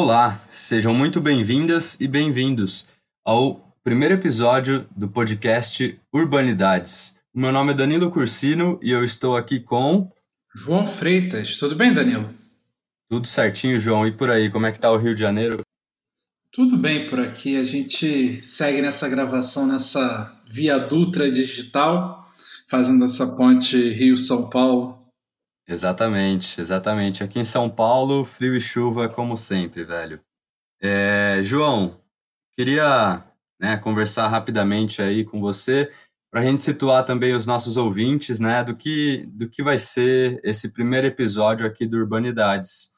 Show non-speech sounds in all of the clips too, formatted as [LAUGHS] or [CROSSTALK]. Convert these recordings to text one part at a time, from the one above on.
Olá, sejam muito bem-vindas e bem-vindos ao primeiro episódio do podcast Urbanidades. O meu nome é Danilo Cursino e eu estou aqui com. João Freitas. Tudo bem, Danilo? Tudo certinho, João. E por aí, como é que tá o Rio de Janeiro? Tudo bem por aqui. A gente segue nessa gravação, nessa via Dutra digital, fazendo essa ponte Rio-São Paulo Exatamente, exatamente. Aqui em São Paulo, frio e chuva como sempre, velho. É, João, queria né, conversar rapidamente aí com você para a gente situar também os nossos ouvintes, né, do que do que vai ser esse primeiro episódio aqui do Urbanidades.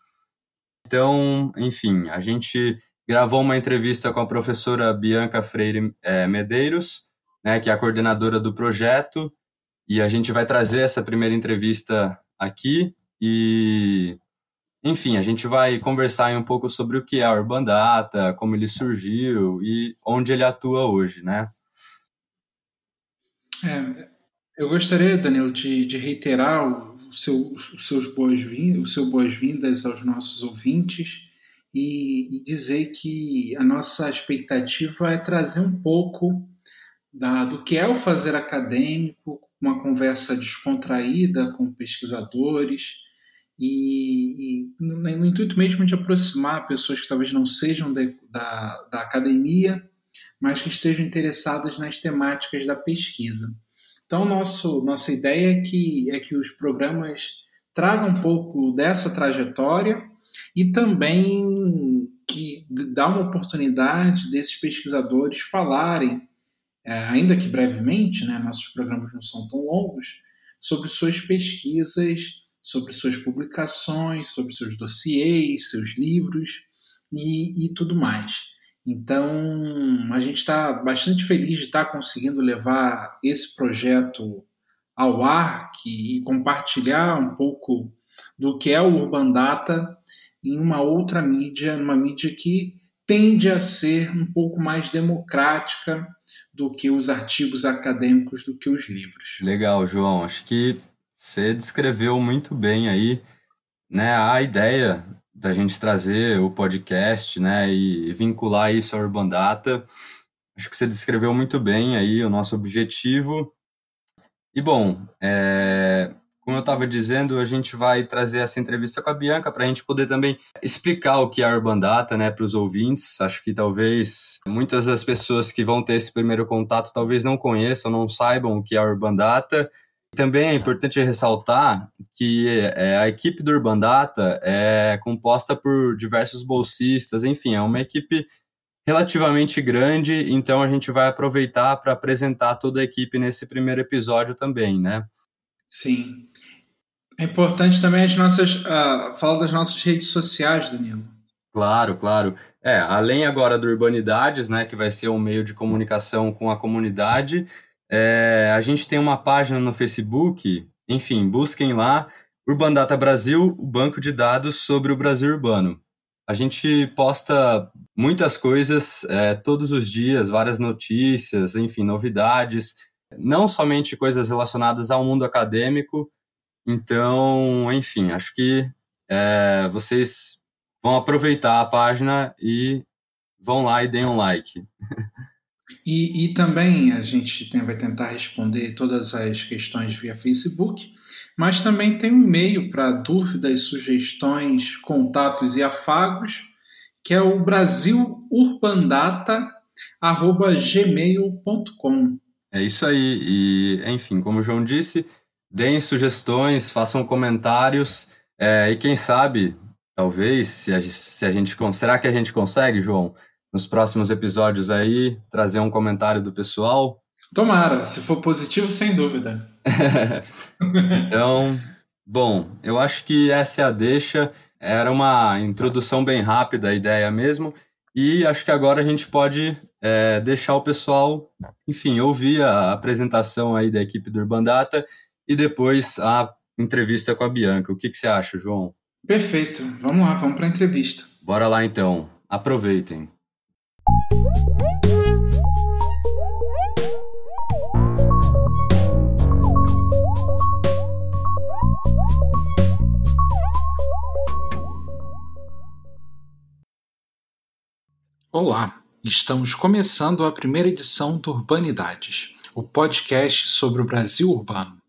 Então, enfim, a gente gravou uma entrevista com a professora Bianca Freire é, Medeiros, né, que é a coordenadora do projeto, e a gente vai trazer essa primeira entrevista aqui e enfim, a gente vai conversar um pouco sobre o que é a Urban Data, como ele surgiu e onde ele atua hoje, né? É, eu gostaria, Danilo, de, de reiterar o seu, os seus boas-vindas, o seu boas-vindas aos nossos ouvintes e, e, dizer que a nossa expectativa é trazer um pouco da, do que é o fazer acadêmico, uma conversa descontraída com pesquisadores e, e no, no, intuito mesmo de aproximar pessoas que talvez não sejam de, da, da academia, mas que estejam interessadas nas temáticas da pesquisa. Então, nosso, nossa ideia é que, é que os programas tragam um pouco dessa trajetória e também que dá uma oportunidade desses pesquisadores falarem é, ainda que brevemente, né, nossos programas não são tão longos, sobre suas pesquisas, sobre suas publicações, sobre seus dossiês, seus livros e, e tudo mais. Então, a gente está bastante feliz de estar tá conseguindo levar esse projeto ao ar que, e compartilhar um pouco do que é o Urban Data em uma outra mídia, numa mídia que tende a ser um pouco mais democrática do que os artigos acadêmicos, do que os livros. Legal, João. Acho que você descreveu muito bem aí né, a ideia da gente trazer o podcast né, e vincular isso à Urban Data. Acho que você descreveu muito bem aí o nosso objetivo. E bom, é, como eu estava dizendo, a gente vai trazer essa entrevista com a Bianca para a gente poder também explicar o que é a Urban Data né, para os ouvintes. Acho que talvez muitas das pessoas que vão ter esse primeiro contato talvez não conheçam, não saibam o que é a Urban Data. Também é importante ressaltar que é, a equipe do Urban Data é composta por diversos bolsistas, enfim, é uma equipe relativamente grande, então a gente vai aproveitar para apresentar toda a equipe nesse primeiro episódio também, né? Sim. É importante também as nossas, uh, das nossas redes sociais, Danilo. Claro, claro. É, além agora do Urbanidades, né, que vai ser um meio de comunicação com a comunidade, é, a gente tem uma página no Facebook, enfim, busquem lá, Urban Data Brasil, o banco de dados sobre o Brasil urbano. A gente posta muitas coisas é, todos os dias, várias notícias, enfim, novidades, não somente coisas relacionadas ao mundo acadêmico. Então, enfim, acho que é, vocês vão aproveitar a página e vão lá e deem um like. E, e também a gente tem, vai tentar responder todas as questões via Facebook, mas também tem um e-mail para dúvidas, sugestões, contatos e afagos, que é o brasilurbandata.gmail.com. É isso aí. E, enfim, como o João disse, deem sugestões, façam comentários. É, e quem sabe, talvez, se a, se a gente. Será que a gente consegue, João, nos próximos episódios aí, trazer um comentário do pessoal? Tomara, se for positivo, sem dúvida. [LAUGHS] então, bom, eu acho que essa é a deixa. Era uma introdução bem rápida, a ideia mesmo. E acho que agora a gente pode é, deixar o pessoal, enfim, ouvir a apresentação aí da equipe do Urban Data e depois a entrevista com a Bianca. O que, que você acha, João? Perfeito. Vamos lá, vamos para a entrevista. Bora lá então. Aproveitem. Olá, estamos começando a primeira edição do Urbanidades, o podcast sobre o Brasil urbano.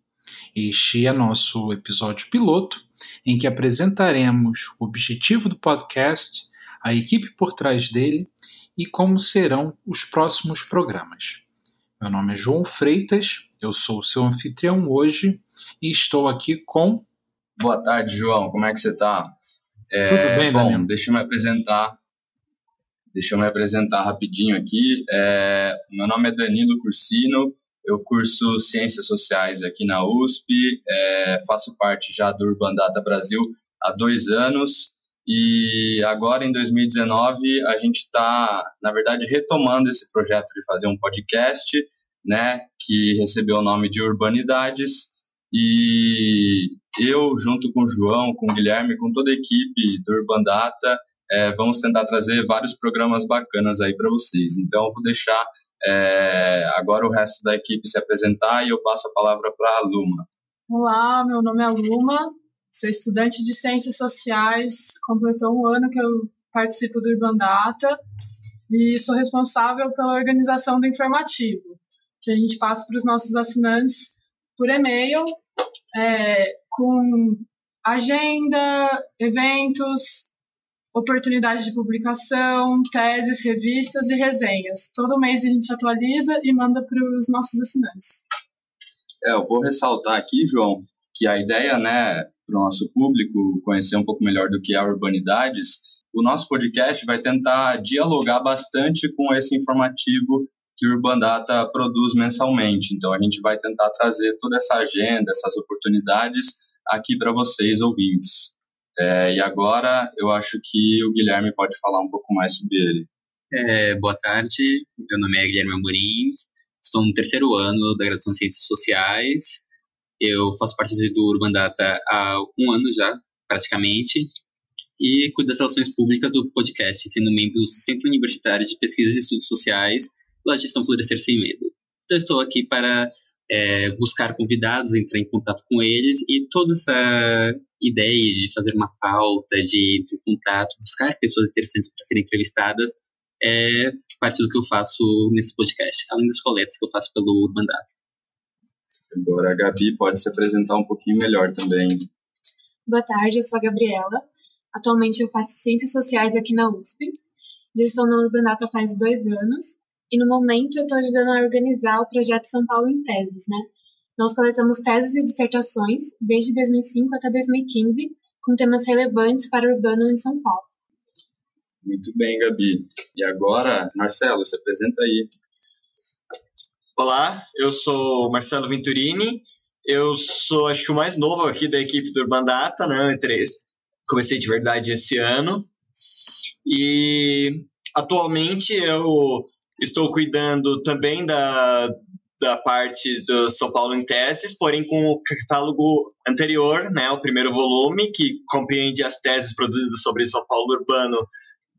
Este é nosso episódio piloto, em que apresentaremos o objetivo do podcast, a equipe por trás dele e como serão os próximos programas. Meu nome é João Freitas, eu sou o seu anfitrião hoje e estou aqui com. Boa tarde, João, como é que você está? É, Tudo bem, bom, Daniel? deixa eu me apresentar Deixa eu me apresentar rapidinho aqui. É, meu nome é Danilo Cursino, eu curso Ciências Sociais aqui na USP, é, faço parte já do Urban Data Brasil há dois anos e agora em 2019 a gente está, na verdade, retomando esse projeto de fazer um podcast, né, que recebeu o nome de Urbanidades e eu, junto com o João, com o Guilherme, com toda a equipe do Urban Data, é, vamos tentar trazer vários programas bacanas aí para vocês. Então, vou deixar é, agora o resto da equipe se apresentar e eu passo a palavra para a Luma. Olá, meu nome é Luma, sou estudante de Ciências Sociais, completou um ano que eu participo do Urban Data e sou responsável pela organização do informativo, que a gente passa para os nossos assinantes por e-mail, é, com agenda, eventos, oportunidade de publicação, teses, revistas e resenhas. Todo mês a gente atualiza e manda para os nossos assinantes. É, eu vou ressaltar aqui, João, que a ideia, né, para o nosso público conhecer um pouco melhor do que é a Urbanidades, o nosso podcast vai tentar dialogar bastante com esse informativo que o Urban Data produz mensalmente. Então, a gente vai tentar trazer toda essa agenda, essas oportunidades aqui para vocês, ouvintes. É, e agora eu acho que o Guilherme pode falar um pouco mais sobre ele. É, boa tarde, meu nome é Guilherme Amorim, estou no terceiro ano da graduação em Ciências Sociais. Eu faço parte do Urban Data há um ano já, praticamente, e cuido das relações públicas do podcast, sendo membro do Centro Universitário de Pesquisas e Estudos Sociais da Gestão Florescer Sem Medo. Então, estou aqui para é, buscar convidados, entrar em contato com eles e toda essa ideia de fazer uma pauta, de entrar em contato, buscar pessoas interessantes para serem entrevistadas é parte do que eu faço nesse podcast, além das coletas que eu faço pelo Urban Data. Agora a Gabi pode se apresentar um pouquinho melhor também. Boa tarde, eu sou a Gabriela. Atualmente eu faço Ciências Sociais aqui na USP. Já estou na Urban Data faz dois anos e no momento eu estou ajudando a organizar o projeto São Paulo em Teses, né? Nós coletamos teses e dissertações desde 2005 até 2015 com temas relevantes para o urbano em São Paulo. Muito bem, Gabi. E agora, Marcelo, se apresenta aí. Olá, eu sou Marcelo Venturini. Eu sou, acho que o mais novo aqui da equipe do Urban Data, né? Eu entrei, comecei de verdade esse ano. E atualmente eu Estou cuidando também da, da parte do São Paulo em Teses, porém com o catálogo anterior, né, o primeiro volume, que compreende as teses produzidas sobre São Paulo urbano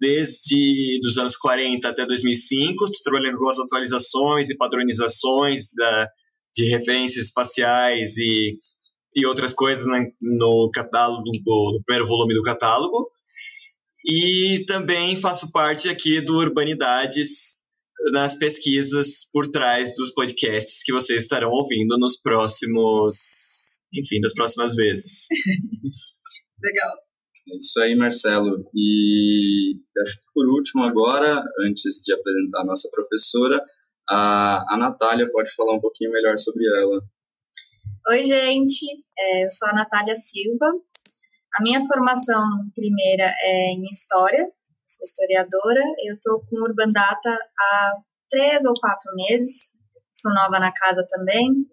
desde os anos 40 até 2005, trabalhando com as atualizações e padronizações da, de referências espaciais e, e outras coisas no catálogo, no primeiro volume do catálogo. E também faço parte aqui do Urbanidades, nas pesquisas por trás dos podcasts que vocês estarão ouvindo nos próximos, enfim, das próximas vezes. [LAUGHS] Legal. É isso aí, Marcelo. E acho que por último agora, antes de apresentar a nossa professora, a, a Natália pode falar um pouquinho melhor sobre ela. Oi, gente. É, eu sou a Natália Silva. A minha formação primeira é em História, sou historiadora. Eu estou com Urban Data há três ou quatro meses. Sou nova na casa também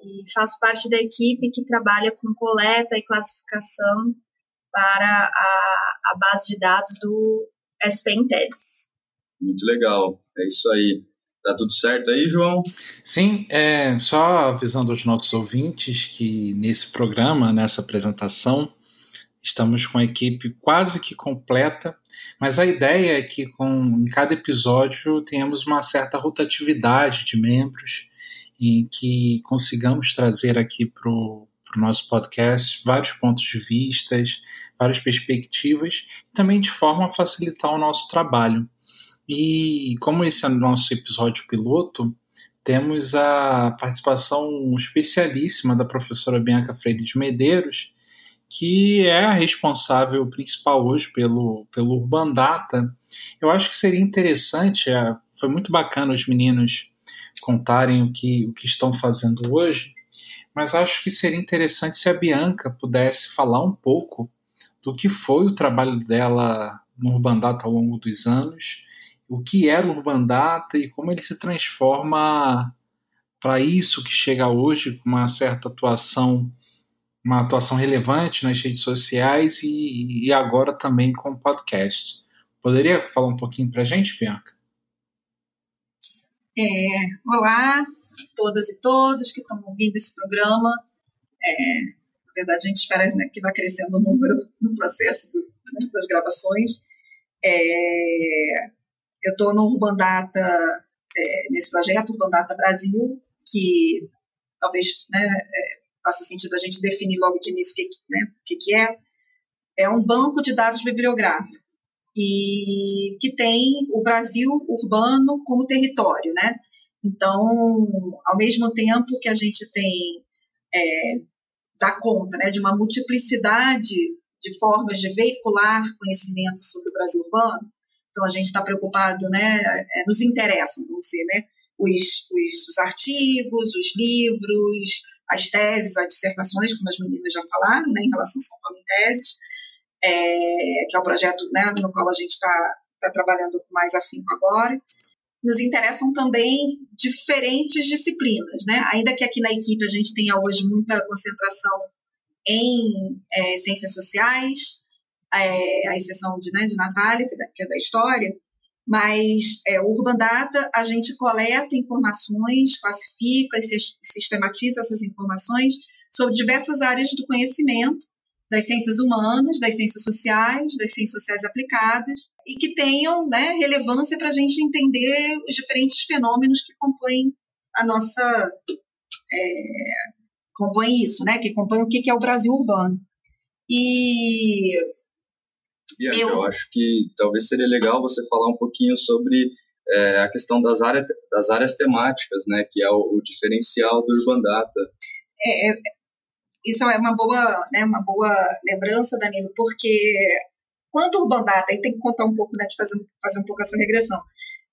e faço parte da equipe que trabalha com coleta e classificação para a, a base de dados do SPM Teses. Muito legal, é isso aí. Tá tudo certo aí, João? Sim, é, só avisando aos nossos ouvintes que nesse programa, nessa apresentação, Estamos com a equipe quase que completa, mas a ideia é que com em cada episódio tenhamos uma certa rotatividade de membros em que consigamos trazer aqui para o nosso podcast vários pontos de vistas, várias perspectivas, também de forma a facilitar o nosso trabalho. E como esse é o nosso episódio piloto, temos a participação especialíssima da professora Bianca Freire de Medeiros, que é a responsável principal hoje pelo, pelo Urban Data. Eu acho que seria interessante, é, foi muito bacana os meninos contarem o que, o que estão fazendo hoje, mas acho que seria interessante se a Bianca pudesse falar um pouco do que foi o trabalho dela no Urban Data ao longo dos anos, o que era o Urban Data e como ele se transforma para isso que chega hoje, com uma certa atuação uma atuação relevante nas redes sociais e, e agora também com o podcast. Poderia falar um pouquinho para a gente, Bianca? É, olá, todas e todos que estão ouvindo esse programa. É, na verdade, a gente espera né, que vá crescendo o número [LAUGHS] no processo do, das gravações. É, eu estou no Urban Data, é, nesse projeto Urban Data Brasil, que talvez né, é, faça sentido a gente definir logo de início o que, né, que, que é, é um banco de dados bibliográfico e que tem o Brasil urbano como território, né? Então, ao mesmo tempo que a gente tem é, dá conta, né, de uma multiplicidade de formas de veicular conhecimento sobre o Brasil urbano, então a gente está preocupado, né, é, nos interessam, vamos dizer, né, os, os, os artigos, os livros, as teses, as dissertações, como as meninas já falaram, né, em relação a São Paulo em Teses, é, que é o projeto né, no qual a gente está tá trabalhando mais afinco agora. Nos interessam também diferentes disciplinas, né? ainda que aqui na equipe a gente tenha hoje muita concentração em é, ciências sociais, é, a exceção de, né, de Natália, que é da, que é da história, mas é, o Urban Data, a gente coleta informações, classifica e sistematiza essas informações sobre diversas áreas do conhecimento, das ciências humanas, das ciências sociais, das ciências sociais aplicadas, e que tenham né, relevância para a gente entender os diferentes fenômenos que compõem a nossa. É, compõem isso, né? Que compõem o que é o Brasil urbano. E Bianca, eu... eu acho que talvez seria legal você falar um pouquinho sobre é, a questão das áreas, das áreas temáticas, né, que é o, o diferencial do Urban Data. É, é, isso é uma boa, né, uma boa lembrança, Danilo, porque quando o Urban Data, aí tem que contar um pouco, né, de fazer, fazer um pouco essa regressão.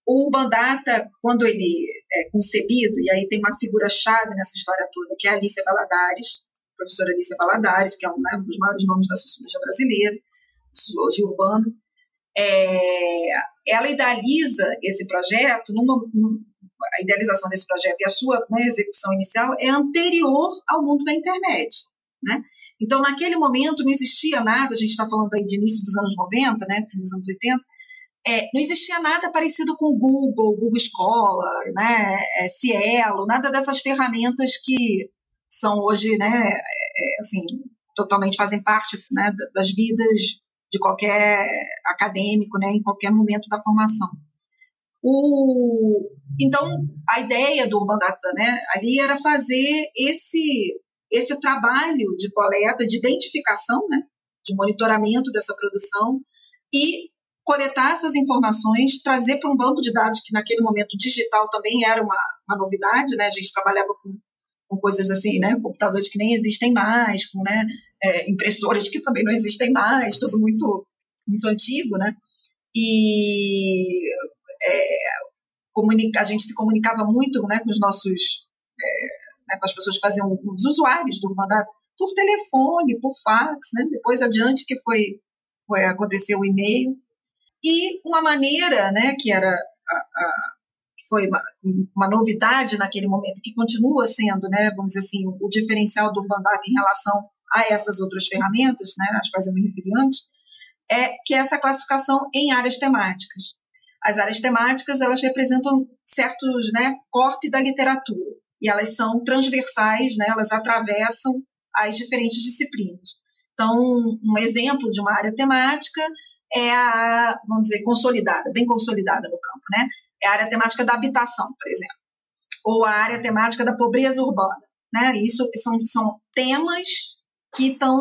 O Urban Data, quando ele é concebido, e aí tem uma figura-chave nessa história toda, que é a Alicia Valadares, a professora Alicia Valadares, que é um, né, um dos maiores nomes da sociologia brasileira, sociologia urbana, é, ela idealiza esse projeto, numa, numa, a idealização desse projeto e a sua né, execução inicial é anterior ao mundo da internet. Né? Então, naquele momento, não existia nada, a gente está falando aí de início dos anos 90, né, dos anos 80, é, não existia nada parecido com o Google, Google Scholar, né, é, Cielo, nada dessas ferramentas que são hoje, né, é, assim, totalmente fazem parte né, das vidas de qualquer acadêmico, né, em qualquer momento da formação. O, então, a ideia do Urban Data né, ali era fazer esse, esse trabalho de coleta, de identificação, né, de monitoramento dessa produção e coletar essas informações, trazer para um banco de dados que naquele momento digital também era uma, uma novidade, né? A gente trabalhava com, com coisas assim, né? Computadores que nem existem mais, com né, é, impressoras que também não existem mais, tudo muito, muito antigo, né? E é, comunica, a gente se comunicava muito né, com os nossos, é, né, com as pessoas que faziam, os usuários do Urbandata, por telefone, por fax, né? Depois adiante que foi, foi acontecer o e-mail. E uma maneira, né, que era a foi uma, uma, novidade naquele momento, que continua sendo, né, vamos dizer assim, o diferencial do Urbandata em relação a essas outras ferramentas, né, às quais eu me referi antes, é que essa classificação em áreas temáticas. As áreas temáticas, elas representam certos né, cortes da literatura, e elas são transversais, né, elas atravessam as diferentes disciplinas. Então, um exemplo de uma área temática é a, vamos dizer, consolidada, bem consolidada no campo, né? É a área temática da habitação, por exemplo, ou a área temática da pobreza urbana, né? Isso são, são temas que estão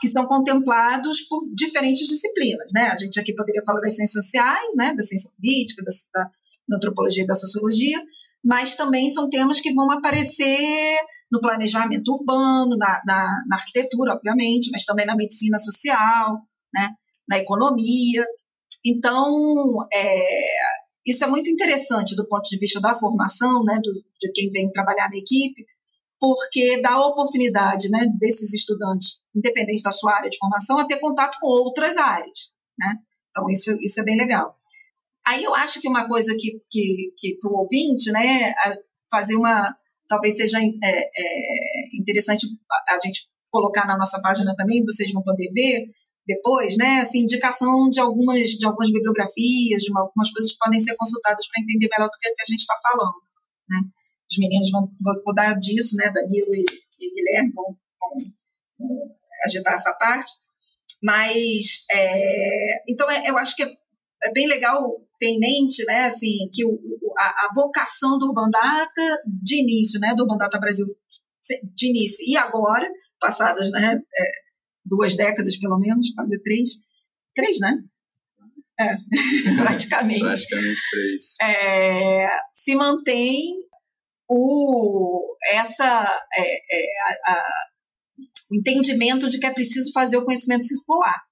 que são contemplados por diferentes disciplinas, né? A gente aqui poderia falar das ciências sociais, né? Da ciência política, da, da antropologia e da sociologia, mas também são temas que vão aparecer no planejamento urbano, na, na, na arquitetura, obviamente, mas também na medicina social, né? Na economia. Então, é, isso é muito interessante do ponto de vista da formação, né, do, de quem vem trabalhar na equipe, porque dá a oportunidade né, desses estudantes, independente da sua área de formação, a ter contato com outras áreas. Né? Então, isso, isso é bem legal. Aí eu acho que uma coisa que, que, que para o ouvinte, né, fazer uma. Talvez seja é, é, interessante a gente colocar na nossa página também, vocês vão poder ver, depois, né, assim, indicação de algumas, de algumas bibliografias, de uma, algumas coisas que podem ser consultadas para entender melhor do que, que a gente está falando, né. Os meninos vão, vão cuidar disso, né, Danilo e, e Guilherme vão, vão, vão, agitar essa parte, mas, é, então, é, eu acho que é, é, bem legal ter em mente, né, assim, que o, a, a, vocação do Urban Data de início, né, do Urban Data Brasil de início e agora, passadas, né, é, duas décadas pelo menos, quase três. Três, né? É, [LAUGHS] praticamente. praticamente três. É, se mantém o, essa, é, é, a, a, o entendimento de que é preciso fazer o conhecimento circular.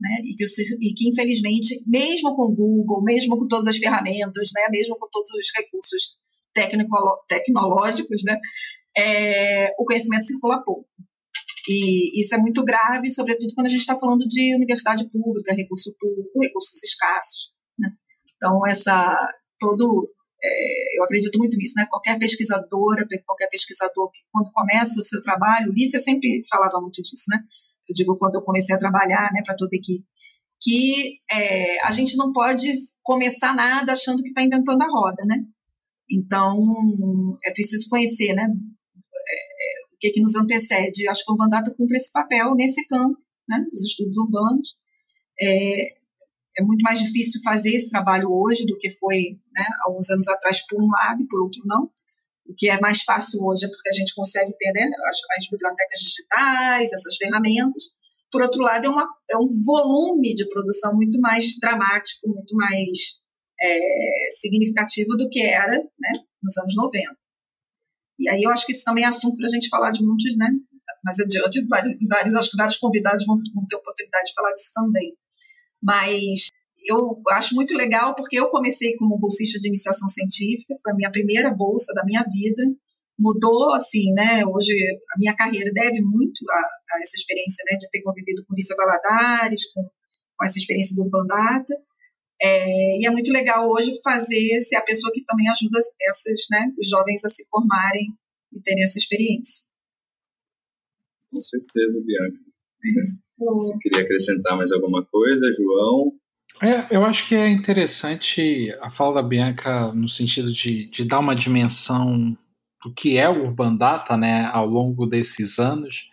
Né? E, que, e que, infelizmente, mesmo com o Google, mesmo com todas as ferramentas, né? mesmo com todos os recursos tecnológicos, né? É, o conhecimento circula pouco. E isso é muito grave, sobretudo quando a gente está falando de universidade pública, recurso público, recursos escassos. Né? Então, essa todo é, eu acredito muito nisso, né? Qualquer pesquisadora, qualquer pesquisador que quando começa o seu trabalho, Lícia sempre falava muito disso, né? Eu digo quando eu comecei a trabalhar, né, para toda a equipe, que é, a gente não pode começar nada achando que está inventando a roda, né? Então é preciso conhecer, né? É, que, que nos antecede. Acho que o Bandata cumpre esse papel nesse campo, né, dos estudos urbanos. É, é muito mais difícil fazer esse trabalho hoje do que foi né, alguns anos atrás, por um lado, e por outro não. O que é mais fácil hoje é porque a gente consegue ter né, as, as bibliotecas digitais, essas ferramentas. Por outro lado, é, uma, é um volume de produção muito mais dramático, muito mais é, significativo do que era né, nos anos 90. E aí eu acho que isso também é assunto para a gente falar de muitos, né? Mais adiante, vários, acho que vários convidados vão, vão ter oportunidade de falar disso também. Mas eu acho muito legal porque eu comecei como bolsista de iniciação científica, foi a minha primeira bolsa da minha vida, mudou assim, né? Hoje a minha carreira deve muito a, a essa experiência, né, de ter convivido com Lícia Valadares, com, com essa experiência do Urban Data. É, e é muito legal hoje fazer ser a pessoa que também ajuda essas, né, os jovens a se formarem e terem essa experiência. Com certeza, Bianca. Você queria acrescentar mais alguma coisa, João? É, eu acho que é interessante a fala da Bianca no sentido de, de dar uma dimensão do que é o Urban Data né, ao longo desses anos,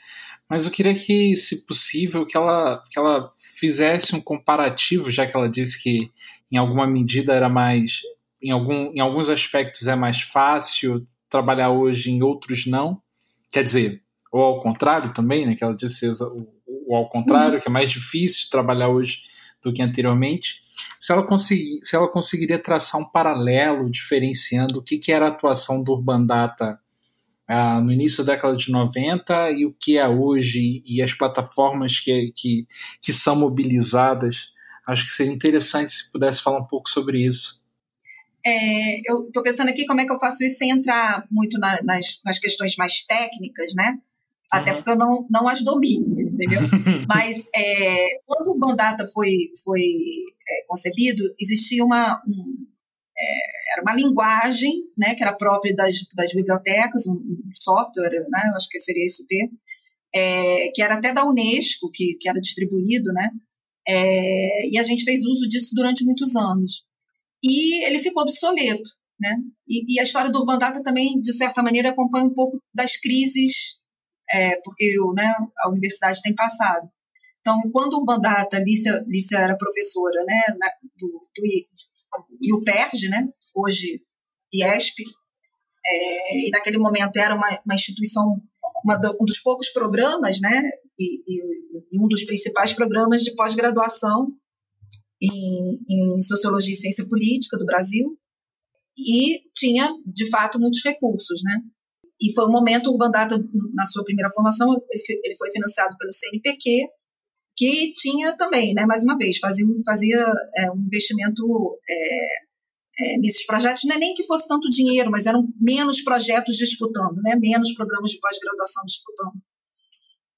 mas eu queria que, se possível, que ela, que ela fizesse um comparativo, já que ela disse que em alguma medida era mais, em, algum, em alguns aspectos é mais fácil trabalhar hoje, em outros não. Quer dizer, ou ao contrário também, né? Que ela disse o, o ao contrário, uhum. que é mais difícil trabalhar hoje do que anteriormente. Se ela, conseguir, se ela conseguiria traçar um paralelo diferenciando o que, que era a atuação do Urban Data ah, no início da década de 90 e o que é hoje e as plataformas que, que, que são mobilizadas. Acho que seria interessante se pudesse falar um pouco sobre isso. É, eu estou pensando aqui como é que eu faço isso sem entrar muito na, nas, nas questões mais técnicas, né? Até uhum. porque eu não, não as domino, entendeu? [LAUGHS] Mas é, quando o Bandata foi, foi é, concebido, existia uma, um, é, era uma linguagem, né, que era própria das, das bibliotecas, um, um software, né, eu acho que seria esse o termo, é, que era até da Unesco, que, que era distribuído, né, é, e a gente fez uso disso durante muitos anos. E ele ficou obsoleto, né, e, e a história do Urban Data também, de certa maneira, acompanha um pouco das crises, é, porque né, a universidade tem passado. Então, quando o Urban Data, Lícia, Lícia era professora né, do, do e o PERJ, né, hoje IESP, é, e naquele momento era uma, uma instituição, uma um dos poucos programas, né, e, e, em um dos principais programas de pós-graduação em, em Sociologia e Ciência Política do Brasil, e tinha, de fato, muitos recursos, né? E foi um momento, o Urban na sua primeira formação, ele foi financiado pelo CNPq, que tinha também, né, mais uma vez, fazia, fazia é, um investimento é, é, nesses projetos, não é nem que fosse tanto dinheiro, mas eram menos projetos disputando, né, menos programas de pós-graduação disputando.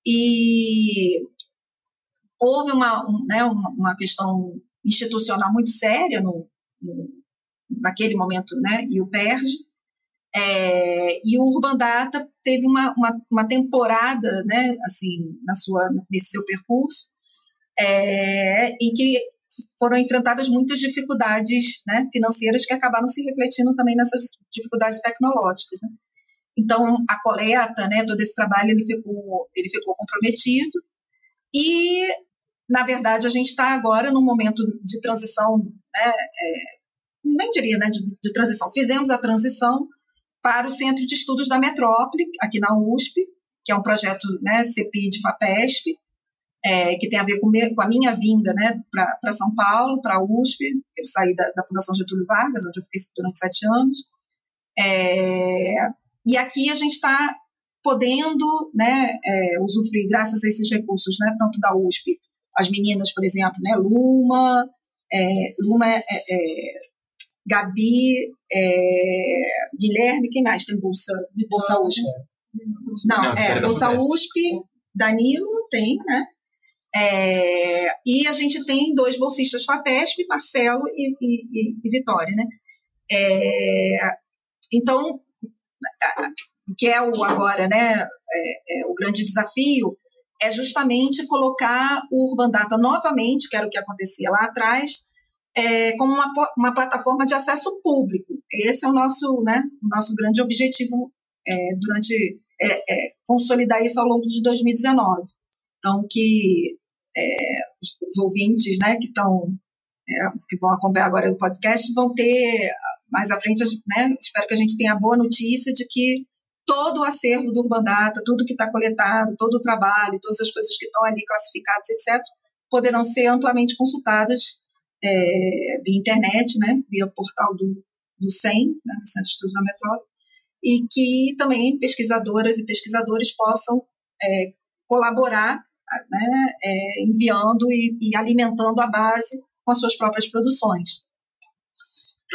E houve uma, um, né, uma, uma, questão institucional muito séria no, no, naquele momento, né, e o PERJ, é, e o Urban Data teve uma, uma, uma, temporada, né, assim, na sua, nesse seu percurso, é, em que foram enfrentadas muitas dificuldades né, financeiras que acabaram se refletindo também nessas dificuldades tecnológicas. Né? Então, a coleta, né, todo esse trabalho, ele ficou, ele ficou comprometido e, na verdade, a gente está agora num momento de transição, né, é, nem diria né, de, de transição, fizemos a transição para o Centro de Estudos da Metrópole, aqui na USP, que é um projeto né, de FAPESP, é, que tem a ver com, com, a minha vinda né, para São Paulo, para a USP, eu saí da, da, Fundação Getúlio Vargas, onde eu fiquei durante sete anos. É, e aqui a gente está podendo né, é, usufruir, graças a esses recursos, né, tanto da USP, as meninas, por exemplo, né, Luma, é, Luma é, é, Gabi, Guilherme, quem mais tem bolsa, bolsa USP? Não, é, Bolsa USP, Danilo tem, né? É, e a gente tem dois bolsistas FAPESP, Marcelo e, e, e Vitória, né? É, então, o que é o agora, né? É, é, o grande desafio é justamente colocar o Urban Data novamente, que era o que acontecia lá atrás, é, como uma, uma plataforma de acesso público. Esse é o nosso, né, nosso grande objetivo é, durante é, consolidar isso ao longo de 2019. Então, que é, os, os, ouvintes né, que estão é, que vão acompanhar agora o podcast vão ter mais à frente, né, espero que a gente tenha a boa notícia de que todo o acervo do Urban Data, tudo que está coletado, todo o trabalho, todas as coisas que estão ali classificadas, etc., poderão ser amplamente consultadas é, via internet, né, via portal do, do CEM, né, Centro de Estudos da Metrópole, e que também pesquisadoras e pesquisadores possam é, colaborar né, é, enviando e, e alimentando a base com as suas próprias produções.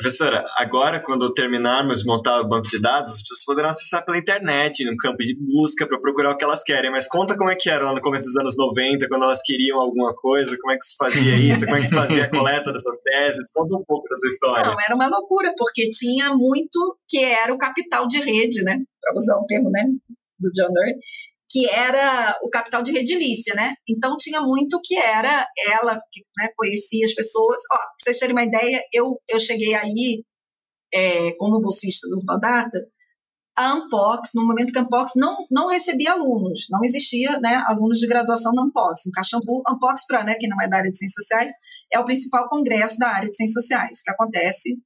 Professora, agora quando terminarmos de montar o banco de dados, as pessoas poderão acessar pela internet, no campo de busca, para procurar o que elas querem. Mas conta como é que era lá no começo dos anos 90, quando elas queriam alguma coisa, como é que se fazia isso, como é que se fazia a coleta dessas teses. Conta um pouco dessa história. Não, era uma loucura, porque tinha muito que era o capital de rede, né? Para usar um termo né, do John Doerr que era o capital de redilícia, né? Então tinha muito que era ela que né, conhecia as pessoas. Ó, pra vocês terem uma ideia, eu, eu cheguei aí é, como bolsista do Urbadata, a Ampox, no momento que a Ampox não, não recebia alunos, não existia né, alunos de graduação na Ampox. Em Caxambu, Ampox, para né, quem não é da área de ciências sociais, é o principal congresso da área de ciências sociais, que acontece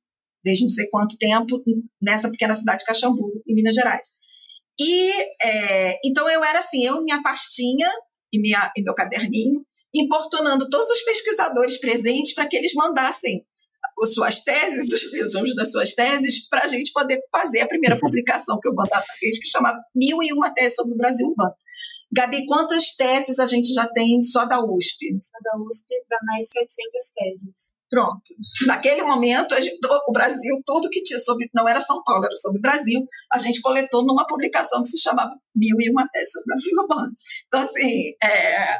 desde não sei quanto tempo nessa pequena cidade de Caxambu, em Minas Gerais. E é, então eu era assim, eu minha pastinha e, minha, e meu caderninho, importunando todos os pesquisadores presentes para que eles mandassem as suas teses, os resumos das suas teses, para a gente poder fazer a primeira publicação que o Bandata fez, que chamava Mil e Uma Teses sobre o Brasil Urbano. Gabi, quantas teses a gente já tem só da USP? Só da USP dá mais 700 teses. Pronto. Naquele momento, gente, o Brasil, tudo que tinha sobre, não era São Paulo, era sobre o Brasil, a gente coletou numa publicação que se chamava Mil e Uma Teses sobre o Brasil Urbano. Então, assim, é,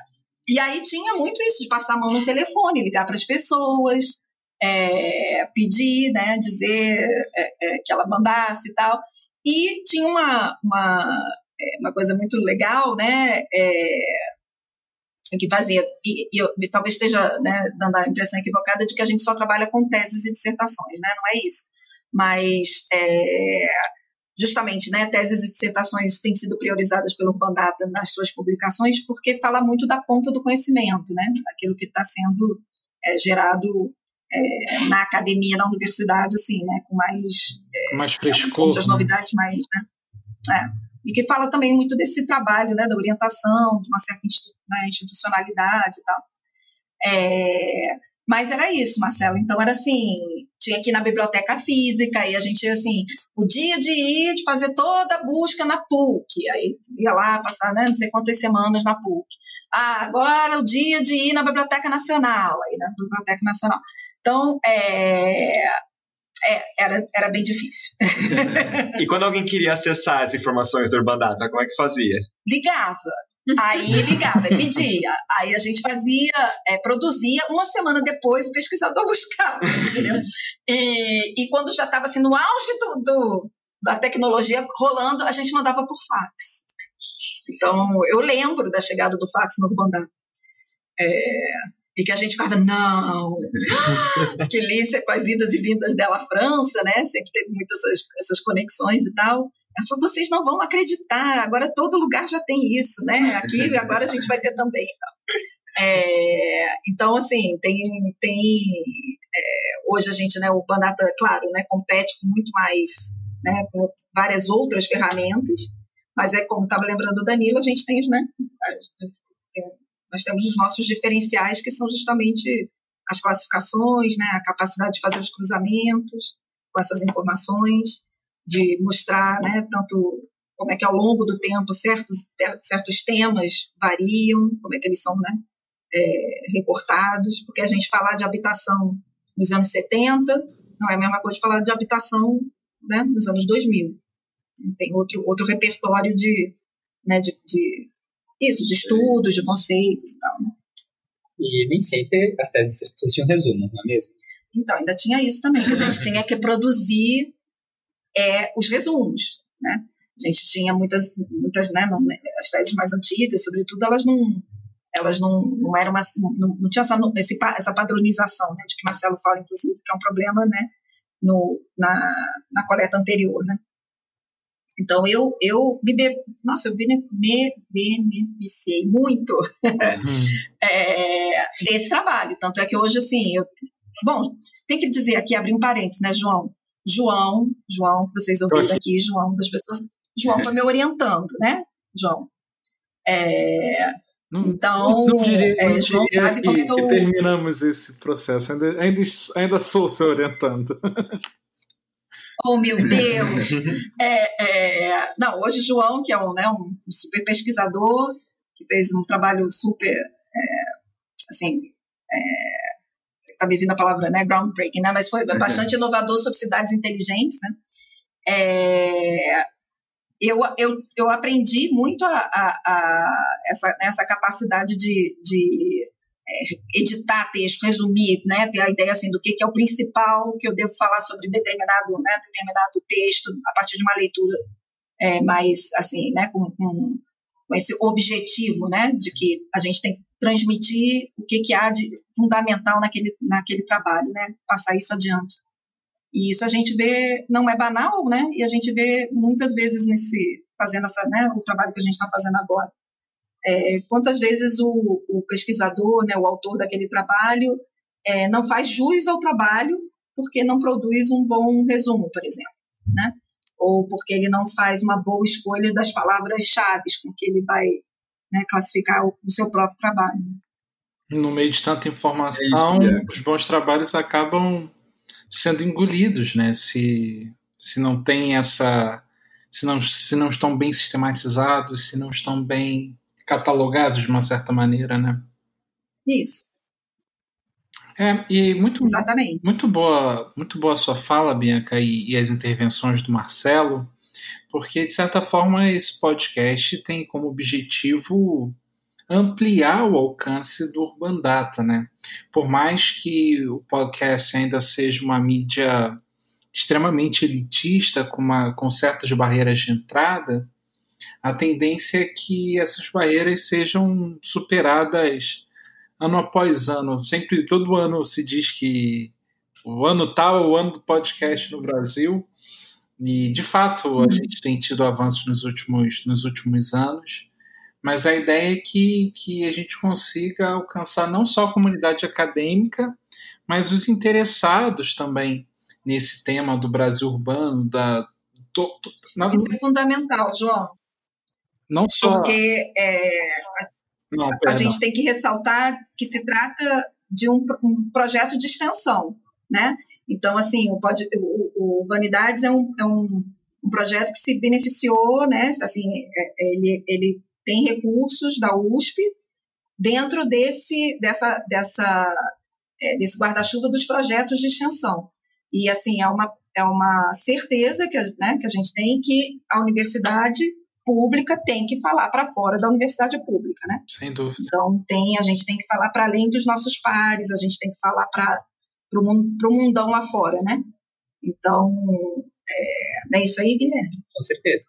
e aí tinha muito isso, de passar a mão no telefone, ligar para as pessoas, é, pedir, né, dizer é, é, que ela mandasse e tal. E tinha uma, uma, é, uma coisa muito legal, né, é, que fazia, e, e eu, talvez esteja né, dando a impressão equivocada de que a gente só trabalha com teses e dissertações, né? Não é isso. Mas, é, justamente, né, teses e dissertações têm sido priorizadas pelo Bandata nas suas publicações porque fala muito da ponta do conhecimento, né? Aquilo que está sendo é, gerado é, na academia, na universidade, assim, né? Com mais... É, mais frescor. As novidades mais, né? É. e que fala também muito desse trabalho, né, da orientação, de uma certa né, institucionalidade e tal. É, mas era isso, Marcelo. Então era assim, tinha aqui na biblioteca física, e a gente assim, o dia de ir, de fazer toda a busca na PUC. Aí ia lá passar, né, não sei quantas semanas na PUC. Ah, agora o dia de ir na Biblioteca Nacional, aí na Biblioteca Nacional. Então, é, é, era, era bem difícil. [LAUGHS] e quando alguém queria acessar as informações do Urbandata, como é que fazia? Ligava. Aí ligava, [LAUGHS] pedia. Aí a gente fazia, é, produzia, uma semana depois o pesquisador [LAUGHS] buscava, entendeu? E, e quando já estava assim, no auge do, do, da tecnologia rolando, a gente mandava por fax. Então, eu lembro da chegada do fax no Urbandata. É, e que a gente ficava, não, [LAUGHS] que Lícia, com as idas e vindas dela à França, né, sempre teve muitas essas, essas conexões e tal, ela falou, vocês não vão acreditar, agora todo lugar já tem isso, né, aqui agora a gente vai ter também. É, então, assim, tem, tem é, hoje a gente, né, o Banata, claro, né, compete com muito mais, né, com várias outras ferramentas, mas é como estava lembrando o Danilo, a gente tem, né, nós temos os nossos diferenciais, que são justamente as classificações, né, a capacidade de fazer os cruzamentos com essas informações, de mostrar né, tanto como é que ao longo do tempo certos, certos temas variam, como é que eles são né, é, recortados, porque a gente falar de habitação nos anos 70 não é a mesma coisa de falar de habitação né, nos anos 2000. Tem outro, outro repertório de, né, de, de isso, de estudos, de conceitos e tal. Né? E nem sempre as teses tinham resumo, não é mesmo? Então, ainda tinha isso também, que a gente tinha que produzir é, os resumos, né? A gente tinha muitas, muitas, né, não, as teses mais antigas, sobretudo, elas não, elas não, não eram uma, não, não tinha essa, esse, essa padronização, né, de que Marcelo fala, inclusive, que é um problema, né, no, na, na coleta anterior, né. Então eu eu me nossa eu me, beneficiei muito [LAUGHS] é, desse trabalho, tanto é que hoje assim eu, bom tem que dizer aqui abrir um parênteses, né, João? João, João, vocês ouviram aqui, João das pessoas, João foi me orientando, né, João? É, não, então, não diria, é, João diria sabe que, como é que, eu... que terminamos esse processo. Ainda, ainda, ainda sou seu orientando. [LAUGHS] Oh, meu [LAUGHS] Deus! É, é, não, hoje João, que é um, né, um super pesquisador, que fez um trabalho super, é, assim, está é, me vindo a palavra, né, groundbreaking, né, mas foi bastante inovador sobre cidades inteligentes, né, é, eu, eu, eu aprendi muito a, a, a essa, essa capacidade de, de editar texto, resumir, né, ter a ideia assim do que, que é o principal que eu devo falar sobre determinado, né, determinado texto a partir de uma leitura é, mais assim, né, com, com, com, esse objetivo, né, de que a gente tem que transmitir o que, que há de fundamental naquele, naquele trabalho, né, passar isso adiante. E isso a gente vê, não é banal, né, e a gente vê muitas vezes nesse fazendo essa, né, o trabalho que a gente está fazendo agora é, quantas vezes o, o, pesquisador, né, o autor daquele trabalho, é, não faz jus ao trabalho porque não produz um bom resumo, por exemplo, né? ou porque ele não faz uma boa escolha das palavras-chave com que ele vai né, classificar o, o, seu próprio trabalho. No meio de tanta informação, é isso, os bons trabalhos acabam sendo engolidos, né? Se, se não tem essa, se não, se não estão bem sistematizados, se não estão bem catalogados de uma certa maneira, né? Isso. É, e muito, Exatamente. muito boa, muito boa a sua fala, Bianca, e, e, as intervenções do Marcelo, porque de certa forma esse podcast tem como objetivo ampliar o alcance do Urban Data, né? Por mais que o podcast ainda seja uma mídia extremamente elitista, com, uma, com certas barreiras de entrada, a tendência é que essas barreiras sejam superadas ano após ano. Sempre, todo ano se diz que o ano tal é o ano do podcast no Brasil. E, de fato, a uhum. gente tem tido avanços nos últimos, nos últimos anos. Mas a ideia é que, que a gente consiga alcançar não só a comunidade acadêmica, mas os interessados também nesse tema do Brasil urbano, da, na... Isso é fundamental, João. Não só. Porque é, a, Não, a, gente tem que ressaltar que se trata de um, um projeto de extensão, né? Então, assim, o, o, o Vanidades é um, é um, um, projeto que se beneficiou, né? Assim, é, ele, ele tem recursos da USP dentro desse, dessa, dessa, é, desse guarda-chuva dos projetos de extensão. E, assim, é uma, é uma certeza que, né, que a gente tem que a universidade pública tem que falar para fora da universidade pública, né? Sem dúvida. Então, tem, a gente tem que falar para além dos nossos pares, a gente tem que falar para o mundão lá fora, né? Então, é, é isso aí, Guilherme? Com certeza.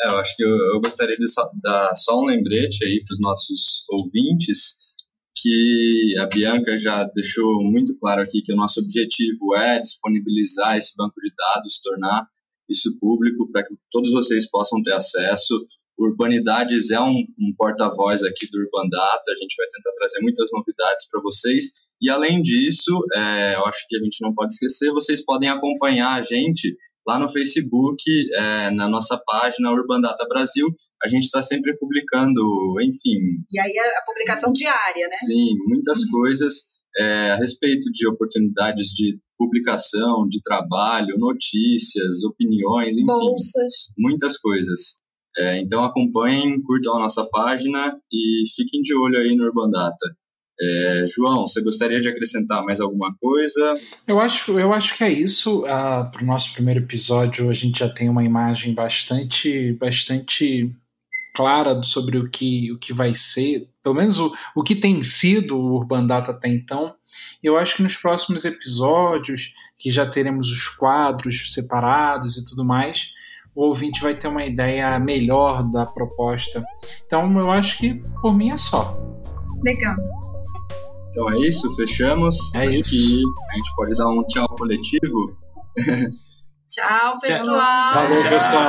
É, eu acho que eu, eu gostaria de só, dar só um lembrete aí para os nossos ouvintes que a Bianca já deixou muito claro aqui que o nosso objetivo é disponibilizar esse banco de dados, tornar isso público para que todos vocês possam ter acesso. Urbanidades é um, um porta-voz aqui do Urbandata, a gente vai tentar trazer muitas novidades para vocês. E além disso, é, eu acho que a gente não pode esquecer, vocês podem acompanhar a gente lá no Facebook, é, na nossa página Urbandata Brasil. A gente está sempre publicando, enfim. E aí a, a publicação diária, né? Sim, muitas uhum. coisas é, a respeito de oportunidades de publicação, de trabalho, notícias, opiniões, enfim. Bolsas. Muitas coisas. É, então acompanhem, curtam a nossa página e fiquem de olho aí no Urbandata. É, João, você gostaria de acrescentar mais alguma coisa? Eu acho, eu acho que é isso. Ah, Para o nosso primeiro episódio, a gente já tem uma imagem bastante, bastante clara sobre o que, o que vai ser, pelo menos o, o que tem sido o Urban Data até então. Eu acho que nos próximos episódios, que já teremos os quadros separados e tudo mais, o ouvinte vai ter uma ideia melhor da proposta. Então, eu acho que por mim é só. Legal. Então é isso, fechamos. É acho isso. que a gente pode dar um tchau coletivo. Tchau, pessoal. Falou, pessoal.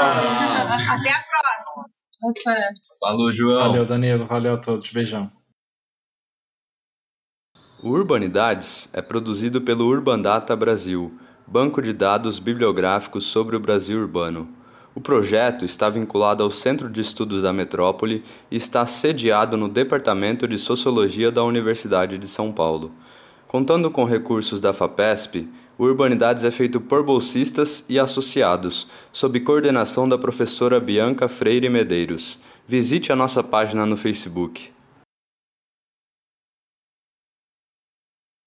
Até a próxima. Até. Falou, João. Valeu, Danilo. Valeu a todos. Beijão. O Urbanidades é produzido pelo Urbandata Brasil, banco de dados bibliográficos sobre o Brasil urbano. O projeto está vinculado ao Centro de Estudos da Metrópole e está sediado no Departamento de Sociologia da Universidade de São Paulo. Contando com recursos da FAPESP, o Urbanidades é feito por bolsistas e associados, sob coordenação da professora Bianca Freire Medeiros. Visite a nossa página no Facebook.